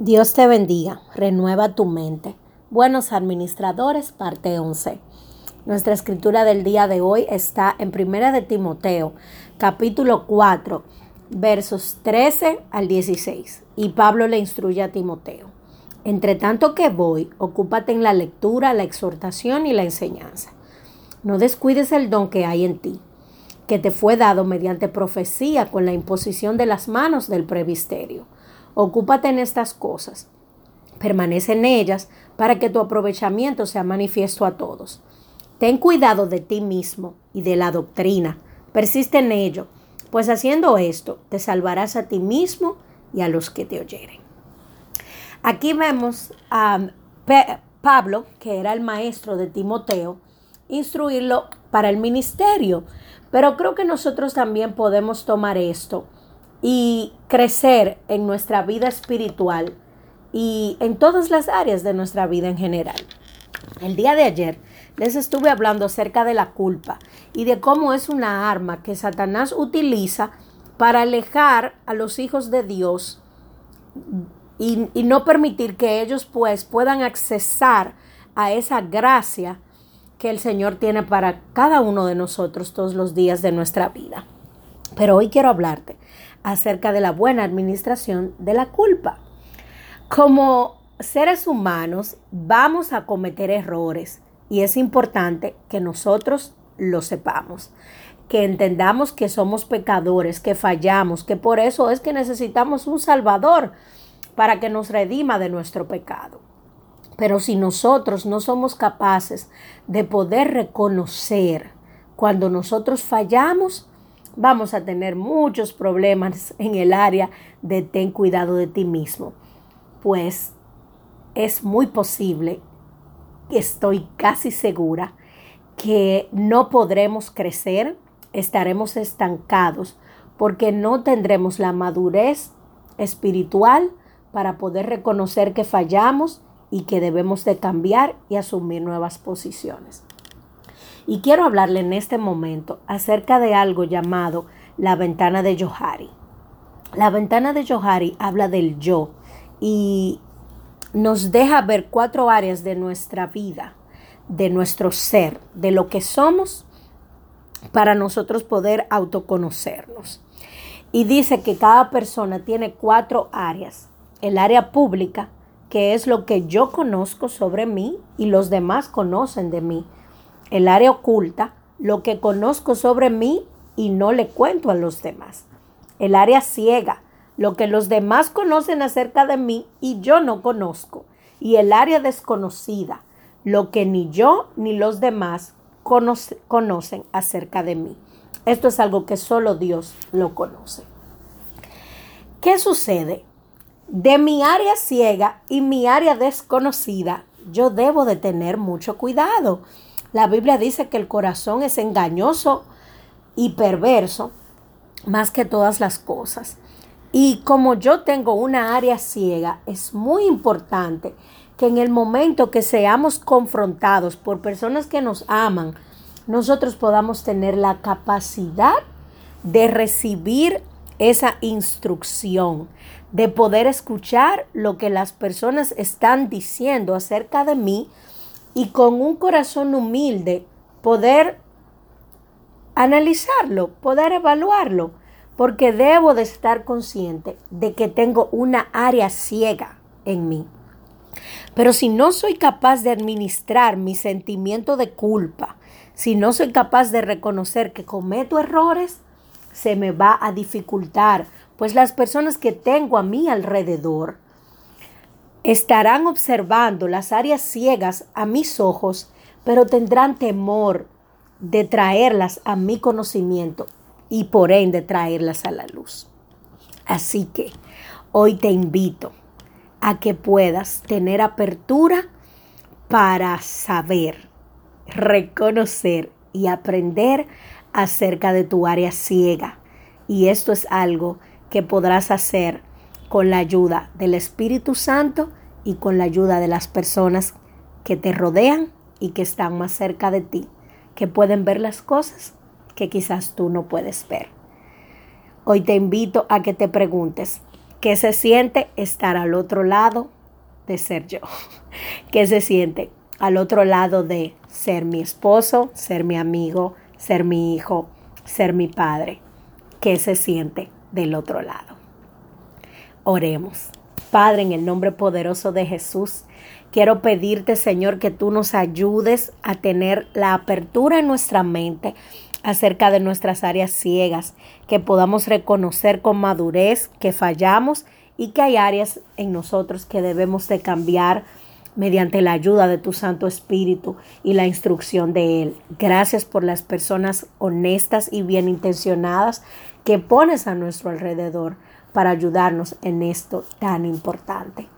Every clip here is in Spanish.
Dios te bendiga, renueva tu mente. Buenos administradores, parte 11. Nuestra escritura del día de hoy está en Primera de Timoteo, capítulo 4, versos 13 al 16. Y Pablo le instruye a Timoteo. Entre tanto que voy, ocúpate en la lectura, la exhortación y la enseñanza. No descuides el don que hay en ti, que te fue dado mediante profecía con la imposición de las manos del previsterio Ocúpate en estas cosas. Permanece en ellas para que tu aprovechamiento sea manifiesto a todos. Ten cuidado de ti mismo y de la doctrina. Persiste en ello, pues haciendo esto te salvarás a ti mismo y a los que te oyeren. Aquí vemos a Pablo, que era el maestro de Timoteo, instruirlo para el ministerio. Pero creo que nosotros también podemos tomar esto y crecer en nuestra vida espiritual y en todas las áreas de nuestra vida en general. El día de ayer les estuve hablando acerca de la culpa y de cómo es una arma que Satanás utiliza para alejar a los hijos de Dios y, y no permitir que ellos pues puedan accesar a esa gracia que el Señor tiene para cada uno de nosotros todos los días de nuestra vida. Pero hoy quiero hablarte acerca de la buena administración de la culpa. Como seres humanos vamos a cometer errores y es importante que nosotros lo sepamos, que entendamos que somos pecadores, que fallamos, que por eso es que necesitamos un Salvador para que nos redima de nuestro pecado. Pero si nosotros no somos capaces de poder reconocer cuando nosotros fallamos, vamos a tener muchos problemas en el área de ten cuidado de ti mismo. Pues es muy posible, estoy casi segura, que no podremos crecer, estaremos estancados, porque no tendremos la madurez espiritual para poder reconocer que fallamos y que debemos de cambiar y asumir nuevas posiciones. Y quiero hablarle en este momento acerca de algo llamado la ventana de Johari. La ventana de Johari habla del yo y nos deja ver cuatro áreas de nuestra vida, de nuestro ser, de lo que somos para nosotros poder autoconocernos. Y dice que cada persona tiene cuatro áreas. El área pública, que es lo que yo conozco sobre mí y los demás conocen de mí el área oculta, lo que conozco sobre mí y no le cuento a los demás. El área ciega, lo que los demás conocen acerca de mí y yo no conozco. Y el área desconocida, lo que ni yo ni los demás conocen acerca de mí. Esto es algo que solo Dios lo conoce. ¿Qué sucede? De mi área ciega y mi área desconocida, yo debo de tener mucho cuidado la Biblia dice que el corazón es engañoso y perverso más que todas las cosas. Y como yo tengo una área ciega, es muy importante que en el momento que seamos confrontados por personas que nos aman, nosotros podamos tener la capacidad de recibir esa instrucción, de poder escuchar lo que las personas están diciendo acerca de mí y con un corazón humilde poder analizarlo, poder evaluarlo, porque debo de estar consciente de que tengo una área ciega en mí. Pero si no soy capaz de administrar mi sentimiento de culpa, si no soy capaz de reconocer que cometo errores, se me va a dificultar, pues las personas que tengo a mi alrededor Estarán observando las áreas ciegas a mis ojos, pero tendrán temor de traerlas a mi conocimiento y por ende traerlas a la luz. Así que hoy te invito a que puedas tener apertura para saber, reconocer y aprender acerca de tu área ciega. Y esto es algo que podrás hacer con la ayuda del Espíritu Santo y con la ayuda de las personas que te rodean y que están más cerca de ti, que pueden ver las cosas que quizás tú no puedes ver. Hoy te invito a que te preguntes, ¿Qué se siente estar al otro lado de ser yo? ¿Qué se siente al otro lado de ser mi esposo, ser mi amigo, ser mi hijo, ser mi padre? ¿Qué se siente del otro lado? Oremos. Padre, en el nombre poderoso de Jesús, quiero pedirte, Señor, que tú nos ayudes a tener la apertura en nuestra mente acerca de nuestras áreas ciegas, que podamos reconocer con madurez que fallamos y que hay áreas en nosotros que debemos de cambiar mediante la ayuda de tu Santo Espíritu y la instrucción de Él. Gracias por las personas honestas y bien intencionadas que pones a nuestro alrededor para ayudarnos en esto tan importante.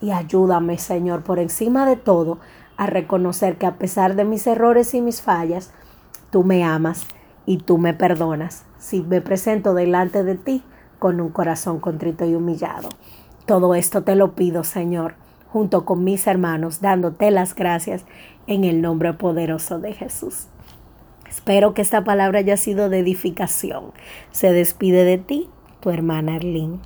Y ayúdame, Señor, por encima de todo, a reconocer que a pesar de mis errores y mis fallas, tú me amas y tú me perdonas si me presento delante de ti con un corazón contrito y humillado. Todo esto te lo pido, Señor, junto con mis hermanos, dándote las gracias en el nombre poderoso de Jesús. Espero que esta palabra haya sido de edificación. Se despide de ti, tu hermana Arlene.